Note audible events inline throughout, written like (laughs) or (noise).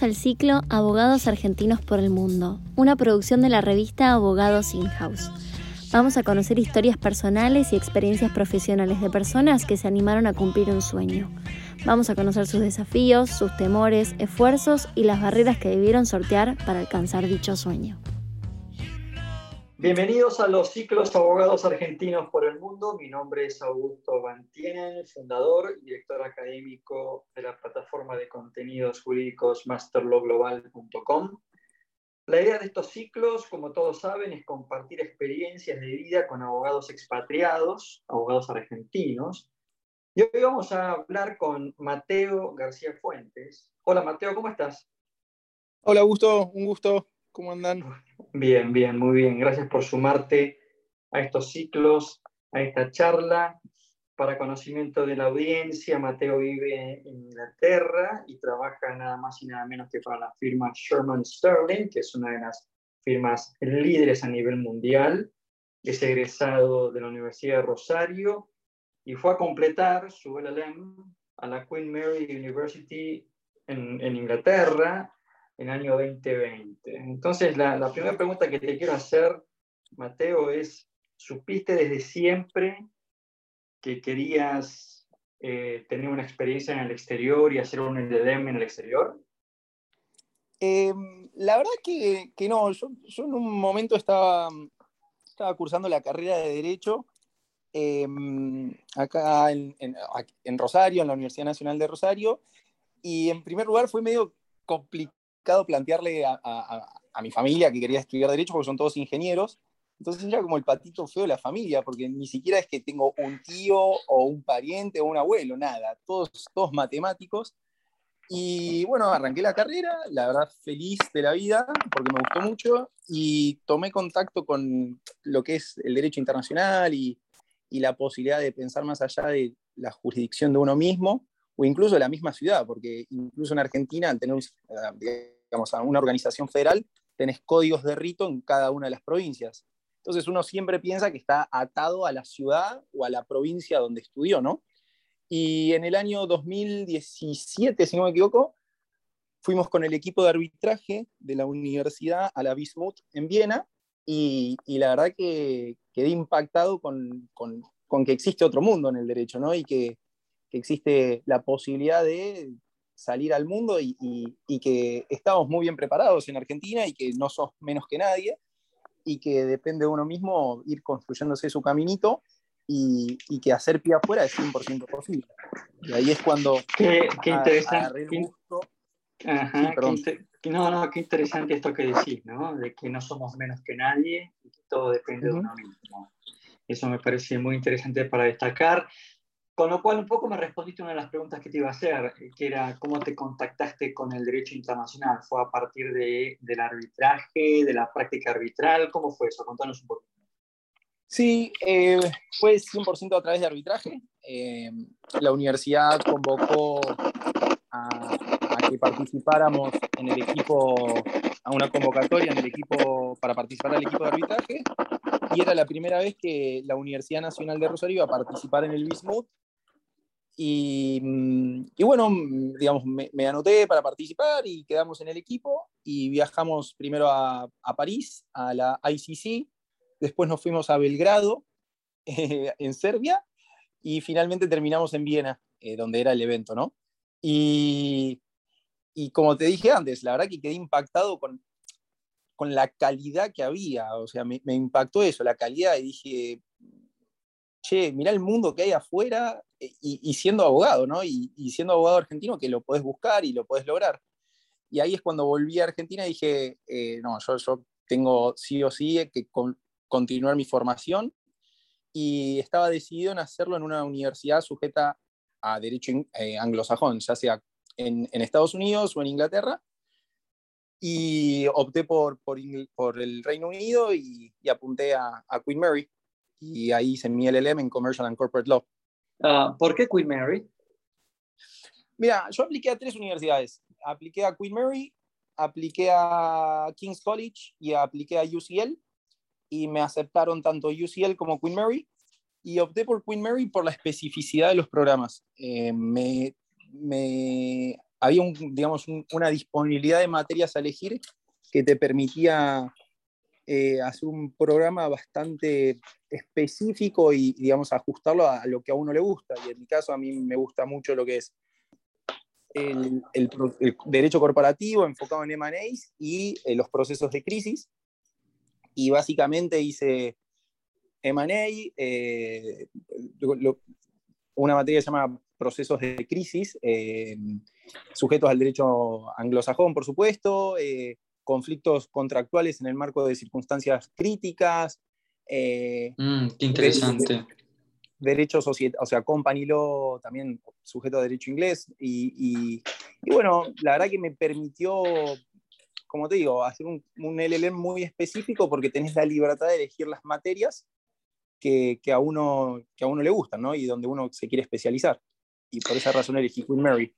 Al ciclo Abogados Argentinos por el Mundo, una producción de la revista Abogados In-House. Vamos a conocer historias personales y experiencias profesionales de personas que se animaron a cumplir un sueño. Vamos a conocer sus desafíos, sus temores, esfuerzos y las barreras que debieron sortear para alcanzar dicho sueño. Bienvenidos a los ciclos Abogados Argentinos por el Mundo. Mi nombre es Augusto Bantienen, fundador y director académico de la plataforma de contenidos jurídicos masterlawglobal.com. La idea de estos ciclos, como todos saben, es compartir experiencias de vida con abogados expatriados, abogados argentinos. Y hoy vamos a hablar con Mateo García Fuentes. Hola Mateo, ¿cómo estás? Hola Augusto, un gusto. ¿Cómo andan? (laughs) Bien, bien, muy bien. Gracias por sumarte a estos ciclos, a esta charla. Para conocimiento de la audiencia, Mateo vive en Inglaterra y trabaja nada más y nada menos que para la firma Sherman Sterling, que es una de las firmas líderes a nivel mundial. Es egresado de la Universidad de Rosario y fue a completar su LLM a la Queen Mary University en, en Inglaterra el año 2020. Entonces, la, primera pregunta que te quiero hacer, Mateo, es, ¿supiste desde siempre que querías eh, tener una experiencia en el exterior y hacer un LLM en el exterior? Eh, la verdad que, que no, yo, en un momento estaba, estaba cursando la carrera de Derecho eh, acá en, en, en, Rosario, en la Universidad Nacional de Rosario, y en primer lugar fue medio complicado plantearle a, a, a, mi familia que quería estudiar Derecho porque son todos ingenieros. Entonces era como el patito feo de la familia, porque ni siquiera es que tengo un tío o un pariente o un abuelo, nada, todos, todos matemáticos. Y bueno, arranqué la carrera, la verdad feliz de la vida, porque me gustó mucho, y tomé contacto con lo que es el derecho internacional y, y la posibilidad de pensar más allá de la jurisdicción de uno mismo, o incluso de la misma ciudad, porque incluso en Argentina, al tener digamos, a una organización federal, tenés códigos de rito en cada una de las provincias. Entonces uno siempre piensa que está atado a la ciudad o a la provincia donde estudió, ¿no? Y en el año 2017, si no me equivoco, fuimos con el equipo de arbitraje de la universidad a la Bismuth en Viena y, y la verdad que quedé impactado con, con, que existe otro mundo en el derecho, ¿no? Y que existe la posibilidad de salir al mundo y, y, y, que estamos muy bien preparados en Argentina y que no sos menos que nadie y que depende de uno mismo ir construyéndose su caminito y, y que hacer pie afuera es 100% posible. Y ahí es cuando... Qué, qué interesante. Ajá, sí, qué, no, no, qué interesante esto que decís, ¿no? De que no somos menos que nadie y que todo depende uh -huh. de uno mismo. Eso me parece muy interesante para destacar. Con lo cual un poco me respondiste una de las preguntas que te iba a hacer, que era cómo te contactaste con el derecho internacional. ¿Fue a partir de, del arbitraje, de la práctica arbitral? ¿Cómo fue eso? Contanos un poquito. Sí, eh, fue 100% a través de arbitraje. Eh, la universidad convocó a, a, que participáramos en el equipo, a una convocatoria en el equipo para participar al equipo de arbitraje. Y era la primera vez que la Universidad Nacional de Rosario iba a participar en el Bismuth y, y, bueno, digamos, me, me, anoté para participar y quedamos en el equipo y viajamos primero a, a París, a la ICC, después nos fuimos a Belgrado, (laughs) eh, en Serbia, y finalmente terminamos en Viena, eh, donde era el evento, ¿no? Y, y, como te dije antes, la verdad que quedé impactado con, con la calidad que había, o sea, me, me impactó eso, la calidad, y dije, che, mirá el mundo que hay afuera eh, y, siendo abogado, ¿no? Y, siendo abogado argentino que lo podés buscar y lo podés lograr. Y ahí es cuando volví a Argentina y dije, eh, no, yo, yo, tengo sí o sí que con, continuar mi formación y estaba decidido en hacerlo en una universidad sujeta a derecho eh, anglosajón, ya sea en, en, Estados Unidos o en Inglaterra. Y opté por, por, el Reino Unido y, apunté a Queen Mary y ahí hice mi LLM en Commercial and Corporate Law. Uh, ¿Por qué Queen Mary? Mira, yo apliqué a tres universidades. Apliqué a Queen Mary, apliqué a King's College y apliqué a UCL y me aceptaron tanto UCL como Queen Mary y opté por Queen Mary por la especificidad de los programas. Eh, me, me, había un, digamos, una disponibilidad de materias a elegir que te permitía eh, hacer un programa bastante específico y, digamos, ajustarlo a lo que a uno le gusta. Y en mi caso, a mí me gusta mucho lo que es el, derecho corporativo enfocado en M&As y eh, los procesos de crisis. Y básicamente hice M&A, eh, una materia que se llama procesos de crisis, sujetos al derecho anglosajón, por supuesto, conflictos contractuales en el marco de circunstancias críticas. Eh, mm, qué interesante. Derecho, o sea, company law, también sujeto a derecho inglés. Y, bueno, la verdad que me permitió, como te digo, hacer un, un, LLM muy específico porque tenés la libertad de elegir las materias que, que, a, uno, que a uno le gustan, ¿no? Y donde uno se quiere especializar. Y por esa razón elegí Queen Mary.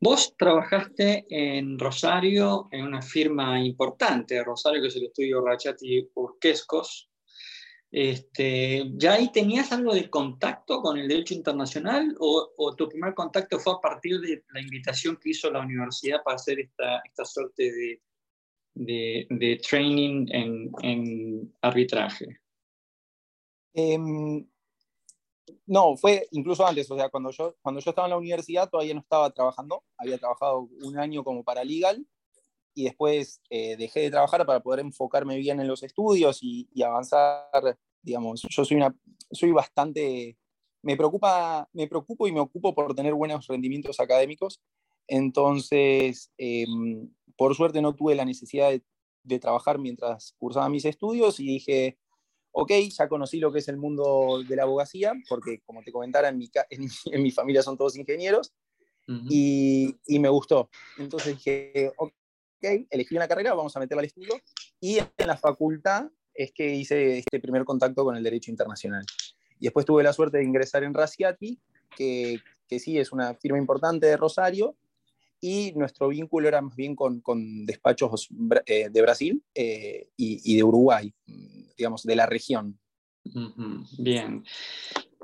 Vos trabajaste en Rosario, en una firma importante Rosario, que es el estudio Rachati Urquescos. Este, ¿Ya ahí tenías algo de contacto con el derecho internacional o, tu primer contacto fue a partir de la invitación que hizo la universidad para hacer esta, esta suerte de, de, de training en, en arbitraje? Em, no, fue incluso antes, o sea, cuando yo, cuando yo estaba en la universidad todavía no estaba trabajando, había trabajado un año como paralegal y después eh, dejé de trabajar para poder enfocarme bien en los estudios y, avanzar, digamos, yo soy, una, soy bastante, me preocupa, me preocupo y me ocupo por tener buenos rendimientos académicos, entonces, em, por suerte no tuve la necesidad de trabajar mientras cursaba mis estudios y dije, ok, ya conocí lo que es el mundo de la abogacía, porque como te comentara, en mi, en, mi familia son todos ingenieros, y, y, me gustó. Entonces dije, ok, elegí una carrera, vamos a meterla al estudio, y en la facultad es que hice este primer contacto con el derecho internacional. Y después tuve la suerte de ingresar en Raciati, que, que sí es una firma importante de Rosario, y nuestro vínculo era más bien con, con despachos eh, de Brasil eh, y, y, de Uruguay, digamos, de la región. Bien.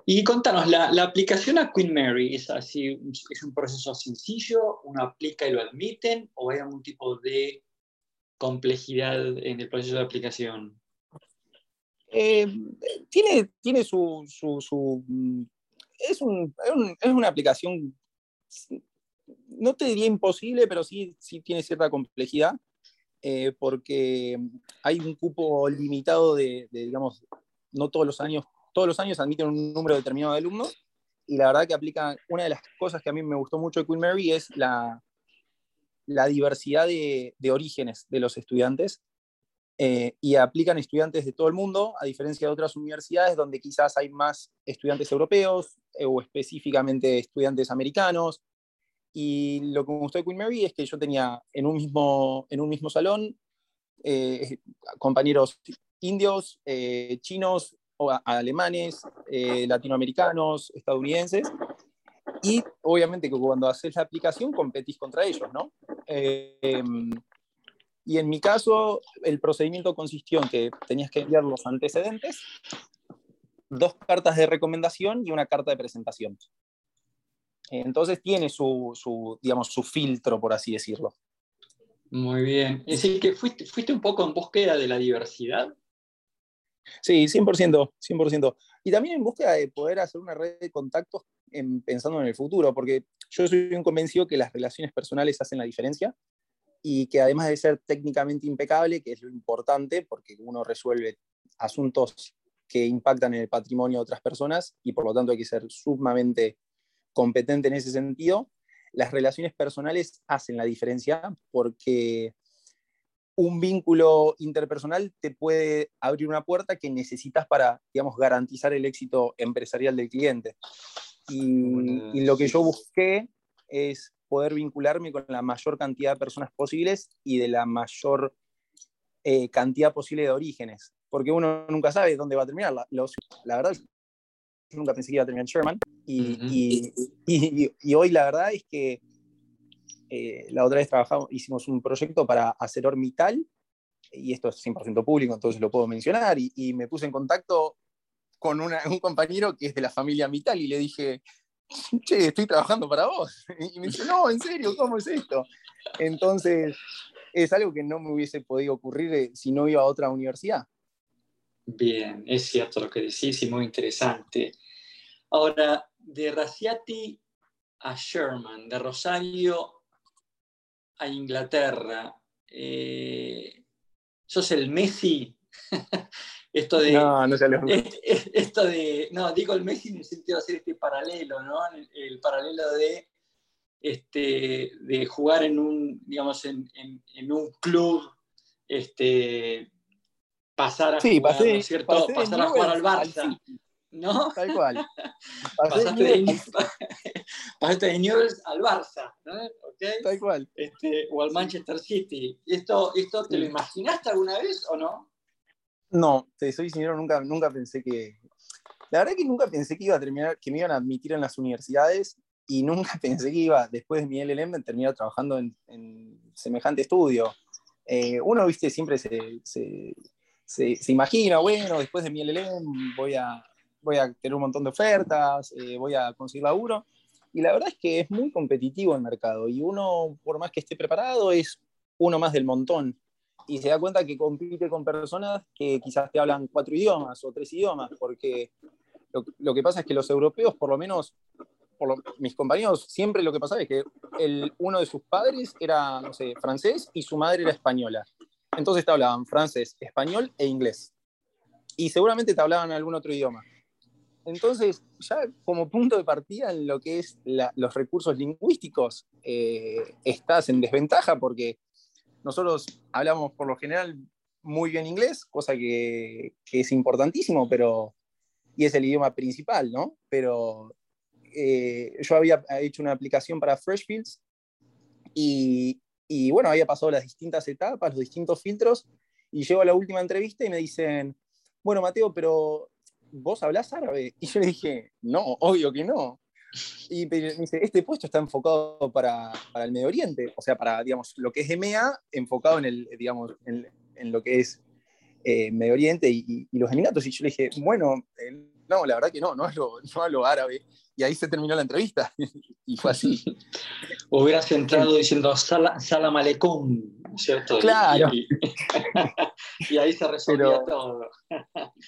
Y contanos, ¿la, ¿la, aplicación a Queen Mary es así, es un proceso sencillo? ¿Uno aplica y lo admiten? ¿O hay algún tipo de complejidad en el proceso de aplicación? Eh, tiene, tiene su, su, su un, es, un, es, una aplicación no te diría imposible, pero sí, sí tiene cierta complejidad, eh, porque hay un cupo limitado de, digamos, no todos los años, todos los años admiten un número determinado de alumnos, y la verdad que aplica, una de las cosas que a mí me gustó mucho de Queen Mary es la, la diversidad de, de orígenes de los estudiantes, eh, y aplican estudiantes de todo el mundo, a diferencia de otras universidades donde quizás hay más estudiantes europeos eh, o específicamente estudiantes americanos y lo que me gustó de Queen Mary es que yo tenía en un mismo, en un mismo salón eh, compañeros indios, eh, chinos, o alemanes, eh, latinoamericanos, estadounidenses. Y obviamente que cuando haces la aplicación competís contra ellos, ¿no? y en mi caso, el procedimiento consistió en que tenías que enviar los antecedentes, dos cartas de recomendación y una carta de presentación. Entonces tiene su, digamos, su filtro, por así decirlo. Muy bien. Es decir, que fuiste, fuiste un poco en búsqueda de la diversidad. Sí, 100%, 100%. Y también en búsqueda de poder hacer una red de contactos pensando en el futuro, porque yo soy un convencido que las relaciones personales hacen la diferencia y que además de ser técnicamente impecable, que es lo importante, porque uno resuelve asuntos que impactan en el patrimonio de otras personas y por lo tanto hay que ser sumamente competente en ese sentido, las relaciones personales hacen la diferencia porque un vínculo interpersonal te puede abrir una puerta que necesitas para, digamos, garantizar el éxito empresarial del cliente. Y, lo que yo busqué es poder vincularme con la mayor cantidad de personas posibles y de la mayor eh, cantidad posible de orígenes, porque uno nunca sabe dónde va a terminar. La, la verdad, nunca pensé que iba a terminar Sherman. (laughs) Y, y, y, hoy la verdad es que eh, la otra vez trabajamos, hicimos un proyecto para hacer Ormital, y esto es 100% público, entonces lo puedo mencionar, y, me puse en contacto con un compañero que es de la familia Mital y le dije, che, estoy trabajando para vos. (laughs) Y me dice, no, en serio, ¿cómo es esto? Entonces, es algo que no me hubiese podido ocurrir eh, si no iba a otra universidad. Bien, es cierto lo que decís y muy interesante. Ahora, de Raciati a Sherman, de Rosario a Inglaterra, eh, sos el Messi. (laughs) esto de. No, no se lo... Esto de. No, digo el Messi en el sentido de hacer este paralelo, ¿no? El, paralelo de. Este, de jugar en un, digamos, en, un club, este, pasar a jugar, ¿no es cierto? pasar a jugar al Barça. ¿no? Tal cual. (laughs) Pasaste de, (laughs) pasaste de Newell's al Barça, ¿no? ¿Okay? Tal cual. Este, o al Manchester City. ¿Esto, ¿Esto te lo imaginaste alguna vez o no? No, te soy sincero, nunca, nunca pensé que... La verdad que nunca pensé que iba a terminar, que me iban a admitir en las universidades y nunca (laughs) pensé que iba, después de mi LLM, terminar trabajando en, semejante estudio. Eh, uno, viste, siempre se, se, se, imagina, bueno, después de mi LLM voy a, voy a tener un montón de ofertas, eh, voy a conseguir laburo. Y la verdad es que es muy competitivo el mercado y uno, por más que esté preparado, es uno más del montón. Y se da cuenta que compite con personas que quizás te hablan cuatro idiomas o tres idiomas, porque lo, que pasa es que los europeos, por lo menos mis compañeros, siempre lo que pasaba es que uno de sus padres era, francés y su madre era española. Entonces te hablaban francés, español e inglés. Y seguramente te hablaban algún otro idioma. Entonces, ya como punto de partida en lo que es los recursos lingüísticos, eh, estás en desventaja porque nosotros hablamos por lo general muy bien inglés, cosa que, es importantísimo, pero, y es el idioma principal, ¿no? Pero eh, yo había hecho una aplicación para Freshfields y, y bueno, había pasado las distintas etapas, los distintos filtros, y llego a la última entrevista y me dicen, bueno, Mateo, pero ¿vos hablás árabe? (laughs) Y yo le dije, no, obvio que no. Y me dice, este puesto está enfocado para, para, el Medio Oriente, o sea, para, digamos, lo que es EMEA, enfocado en, el, digamos, en, en lo que es eh, Medio Oriente y, y, los Emiratos. Y yo le dije, bueno, eh, no, la verdad que no, no hablo, no hablo árabe. Y ahí se terminó la entrevista. (laughs) y fue así. (laughs) Hubieras entrado diciendo Salam Aleikum, ¿cierto? Claro. (laughs) Y, ahí se resolvía todo.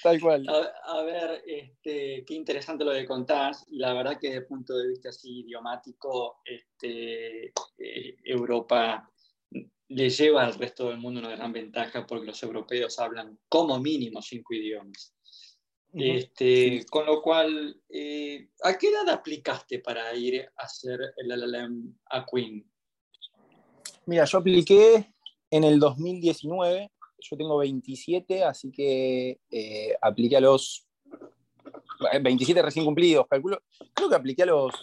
Tal cual. A, ver, este, qué interesante lo que contás. Y la verdad que desde el punto de vista así idiomático, este, eh, Europa le lleva al resto del mundo una gran ventaja porque los europeos hablan como mínimo cinco idiomas. Este, con lo cual, eh, ¿a qué edad aplicaste para ir a hacer el LLM a Queen? Mira, yo apliqué en el 2019, yo tengo 27, así que eh, apliqué a los 27 recién cumplidos, calculo, creo que apliqué a los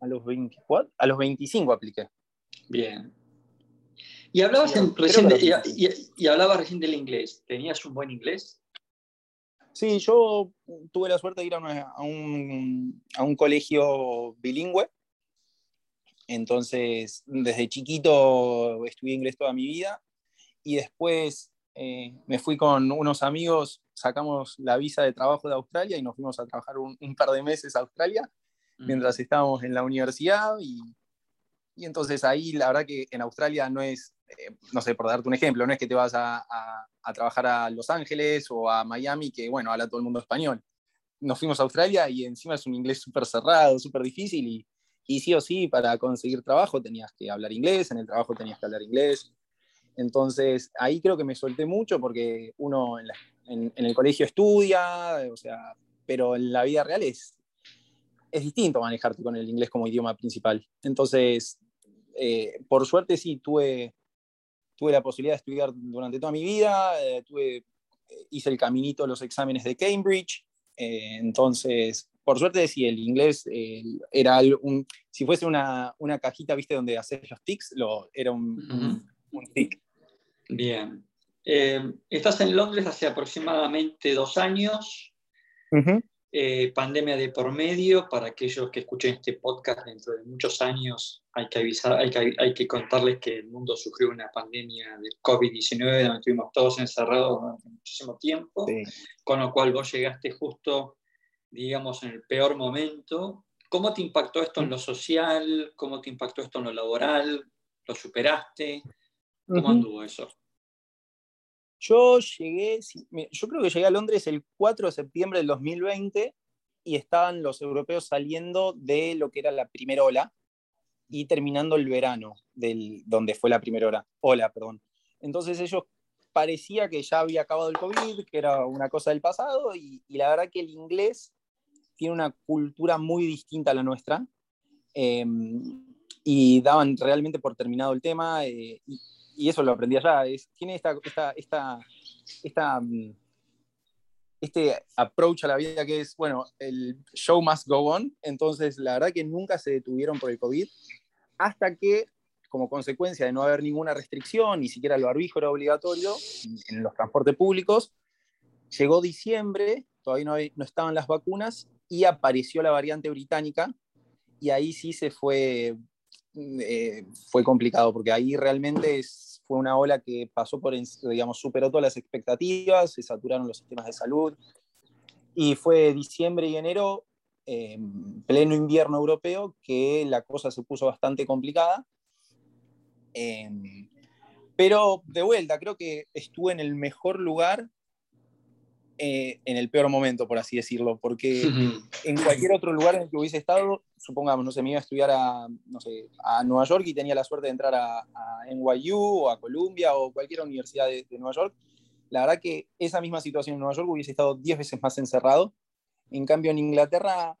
a los 24, a los 25 apliqué. Bien. Y hablabas, recién, y hablabas recién del inglés. ¿Tenías un buen inglés? Sí, yo tuve la suerte de ir a, un, colegio bilingüe. Entonces, desde chiquito estudié inglés toda mi vida y después eh, me fui con unos amigos, sacamos la visa de trabajo de Australia y nos fuimos a trabajar un, par de meses a Australia mientras estábamos en la universidad y, y, entonces ahí la verdad que en Australia no es, eh, no sé, por darte un ejemplo, no es que te vas a, a trabajar a Los Ángeles o a Miami, que bueno, habla todo el mundo español. Nos fuimos a Australia y encima es un inglés súper cerrado, súper difícil y, y sí o sí, para conseguir trabajo tenías que hablar inglés, en el trabajo tenías que hablar inglés. Entonces, ahí creo que me solté mucho porque uno en, el colegio estudia, o sea, pero en la vida real es, es distinto manejarte con el inglés como idioma principal. Entonces, eh, por suerte sí, tuve, tuve la posibilidad de estudiar durante toda mi vida, eh, tuve, eh, hice el caminito, los exámenes de Cambridge, eh, entonces, por suerte, sí, el inglés era un, si fuese una, una, cajita, viste, donde haces los tics, lo, era un, un, tic. Bien. estás en Londres hace aproximadamente dos años. Eh, pandemia de por medio, para aquellos que escuchen este podcast dentro de muchos años, hay que avisar, hay que, hay que contarles que el mundo sufrió una pandemia de COVID-19 donde estuvimos todos encerrados durante muchísimo tiempo, con lo cual vos llegaste justo, digamos, en el peor momento, ¿Cómo te impactó esto en lo social? ¿Cómo te impactó esto en lo laboral? ¿Lo superaste? ¿Cómo anduvo eso? Yo llegué, yo creo que llegué a Londres el 4 de septiembre del 2020 y estaban los europeos saliendo de lo que era la primera ola y terminando el verano, del, donde fue la primera hora, ola. Perdón. Entonces ellos parecía que ya había acabado el COVID, que era una cosa del pasado, y, la verdad que el inglés tiene una cultura muy distinta a la nuestra, em, y daban realmente por terminado el tema, eh, y, eso lo aprendí allá, es, tiene esta, esta, esta, mm, este approach a la vida que es, bueno, el show must go on, entonces la verdad que nunca se detuvieron por el COVID, hasta que, como consecuencia de no haber ninguna restricción, ni siquiera el barbijo era obligatorio en los transportes públicos, llegó diciembre, todavía no, no estaban las vacunas, y apareció la variante británica, y ahí sí se fue, eh, fue complicado, porque ahí realmente fue una ola que pasó por, digamos, superó todas las expectativas, se saturaron los sistemas de salud, y fue diciembre y enero, eh, pleno invierno europeo, que la cosa se puso bastante complicada. Eh, pero de vuelta, creo que estuve en el mejor lugar eh, en el peor momento, por así decirlo, porque en cualquier otro lugar en el que hubiese estado, supongamos, no sé, me iba a estudiar a, no sé, a Nueva York y tenía la suerte de entrar a, a NYU o a Columbia o cualquier universidad de, Nueva York, la verdad que esa misma situación en Nueva York hubiese estado 10 veces más encerrado. En cambio, en Inglaterra,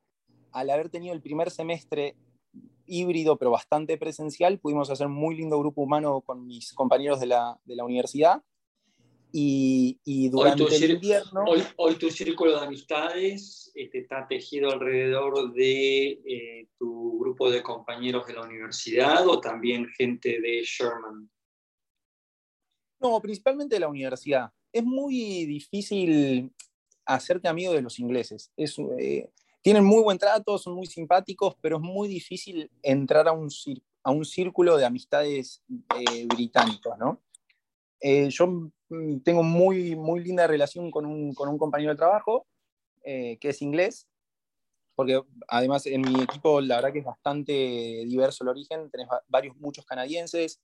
al haber tenido el primer semestre híbrido, pero bastante presencial, pudimos hacer un muy lindo grupo humano con mis compañeros de la, de la universidad y, durante el invierno... Hoy, tu círculo de amistades este, está tejido alrededor de eh, tu grupo de compañeros de la universidad o también gente de Sherman. No, principalmente de la universidad. Es muy difícil hacerte amigo de los ingleses. Eh, tienen muy buen trato, son muy simpáticos, pero es muy difícil entrar a un, a un círculo de amistades eh, británicos, ¿no? yo Mm, tengo muy, muy linda relación con un, con un compañero de trabajo eh, que es inglés, porque además en mi equipo la verdad que es bastante diverso el origen, tenés varios, muchos canadienses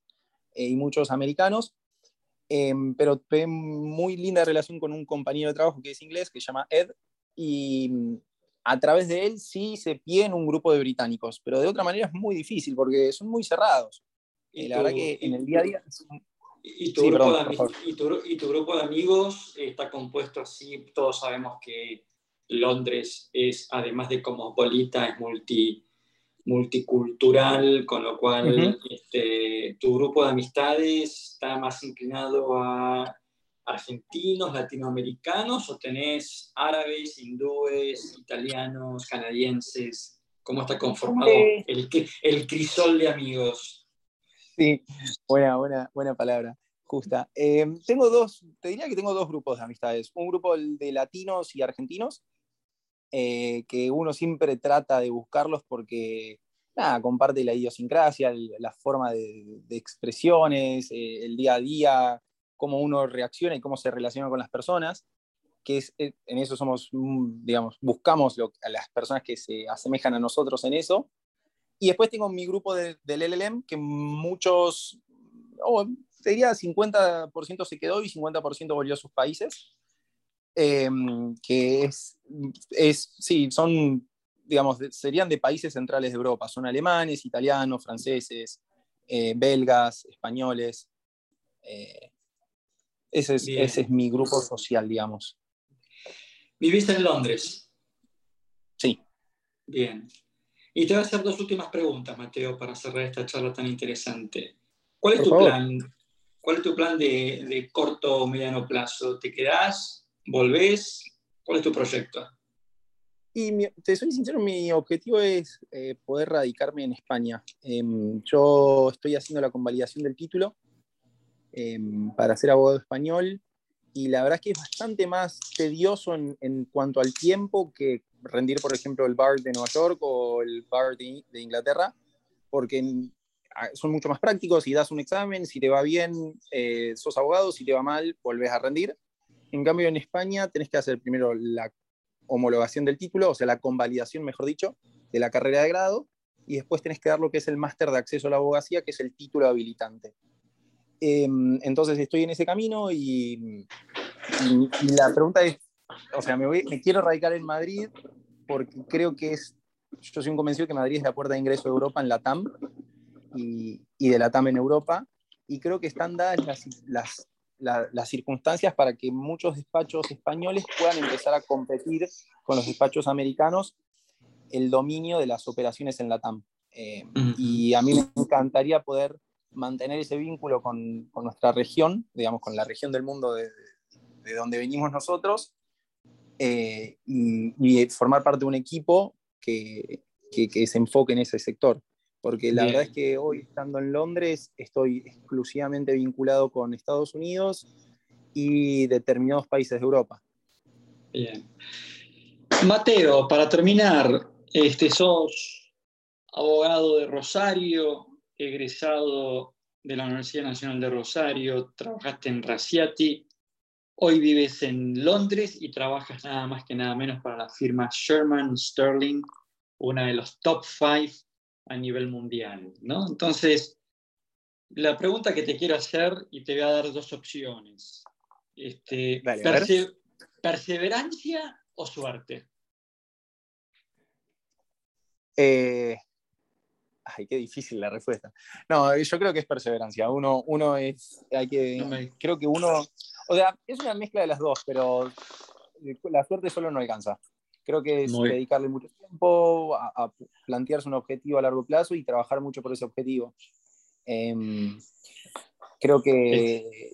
eh, y muchos americanos, em, pero tengo muy linda relación con un compañero de trabajo que es inglés, que se llama Ed, y mm, a través de él sí se pide un grupo de británicos, pero de otra manera es muy difícil porque son muy cerrados. Y la verdad que en el día a día y tu, grupo de, amigos está compuesto así, todos sabemos que Londres es, además de cosmopolita, es multi, multicultural, con lo cual este, tu grupo de amistades está más inclinado a argentinos, latinoamericanos, o tenés árabes, hindúes, italianos, canadienses. ¿Cómo está conformado el, el crisol de amigos? Sí, buena, buena, buena palabra, justa. Eh, tengo dos, te diría que tengo dos grupos de amistades. Un grupo de latinos y argentinos, eh, que uno siempre trata de buscarlos porque, nada, comparte la idiosincrasia, la forma de, expresiones, eh, el día a día, cómo uno reacciona y cómo se relaciona con las personas que es, en eso somos, mm, digamos, buscamos a las personas que se asemejan a nosotros en eso, y después tengo mi grupo del LLM, que muchos, oh, diría 50% se quedó y 50% volvió a sus países. Em, que es, es, sí, son, digamos, serían de países centrales de Europa. Son alemanes, italianos, franceses, eh, belgas, españoles. Eh, ese, es, ese es mi grupo social, digamos. ¿Viviste en Londres? Sí. Bien. Y te voy a hacer dos últimas preguntas, Mateo, para cerrar esta charla tan interesante. ¿Cuál es tu plan? ¿Cuál es tu plan de, corto o mediano plazo? ¿Te quedás? ¿Volvés? ¿Cuál es tu proyecto? Y te soy sincero, mi objetivo es eh, poder radicarme en España. Em, yo estoy haciendo la convalidación del título em, para ser abogado español y la verdad es que es bastante más tedioso en, en cuanto al tiempo que rendir, por ejemplo, el bar de Nueva York o el bar de, Inglaterra, porque son mucho más prácticos y das un examen, si te va bien, eh, sos abogado, si te va mal, volvés a rendir. En cambio, en España tenés que hacer primero la homologación del título, o sea, la convalidación, mejor dicho, de la carrera de grado, y después tenés que dar lo que es el máster de acceso a la abogacía, que es el título habilitante. Em, entonces estoy en ese camino y, la pregunta es, o sea, me, me quiero radicar en Madrid porque creo que es, yo soy un convencido que Madrid es la puerta de ingreso de Europa en la TAM y, y de la TAM en Europa, y creo que están dadas las, las, las circunstancias para que muchos despachos españoles puedan empezar a competir con los despachos americanos el dominio de las operaciones en la TAM. Eh, y a mí me encantaría poder mantener ese vínculo con, con, nuestra región, digamos, con la región del mundo de, de donde venimos nosotros, eh, y, formar parte de un equipo que, que, se enfoque en ese sector. Porque la verdad es que hoy, estando en Londres, estoy exclusivamente vinculado con Estados Unidos y determinados países de Europa. Bien. Mateo, para terminar, este, sos abogado de Rosario, egresado de la Universidad Nacional de Rosario, trabajaste en Raciati, hoy vives en Londres y trabajas nada más que nada menos para la firma Sherman Sterling, una de los top five a nivel mundial, ¿no? Entonces, la pregunta que te quiero hacer, y te voy a dar dos opciones. Este, ¿Perseverancia o suerte? Eh, ay, qué difícil la respuesta. No, yo creo que es perseverancia. Uno, uno es, hay que, creo que uno, o sea, es una mezcla de las dos, pero la suerte solo no alcanza. Creo que es dedicarle mucho tiempo a, plantearse un objetivo a largo plazo y trabajar mucho por ese objetivo. Em, creo que,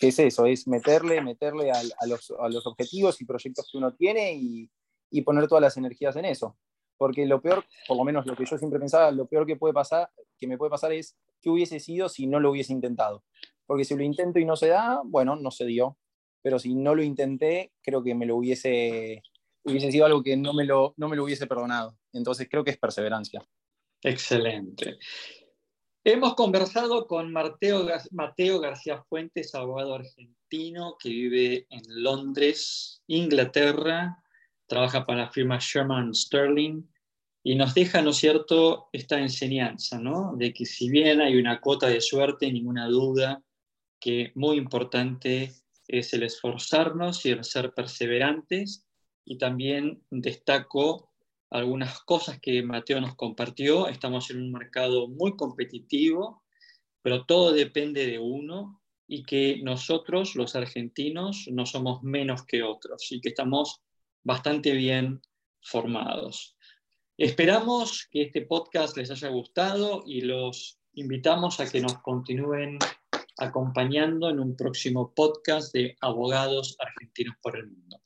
es eso, es meterle, meterle a, los, a, los, objetivos y proyectos que uno tiene y, y poner todas las energías en eso porque lo peor, por lo menos lo que yo siempre pensaba, lo peor que puede pasar, que me puede pasar es qué hubiese sido si no lo hubiese intentado. Porque si lo intento y no se da, bueno, no se dio. Pero si no lo intenté, creo que me lo hubiese, hubiese sido algo que no me lo, no me lo hubiese perdonado. Entonces creo que es perseverancia. Excelente. Hemos conversado con Mateo, Mateo García Fuentes, abogado argentino que vive en Londres, Inglaterra, trabaja para la firma Sherman Sterling y nos deja, ¿no es cierto?, esta enseñanza, ¿no? De que si bien hay una cuota de suerte, ninguna duda, que muy importante es el esforzarnos y el ser perseverantes. Y también destaco algunas cosas que Mateo nos compartió. Estamos en un mercado muy competitivo, pero todo depende de uno y que nosotros, los argentinos, no somos menos que otros y que estamos bastante bien formados. Esperamos que este podcast les haya gustado y los invitamos a que nos continúen acompañando en un próximo podcast de Abogados Argentinos por el Mundo.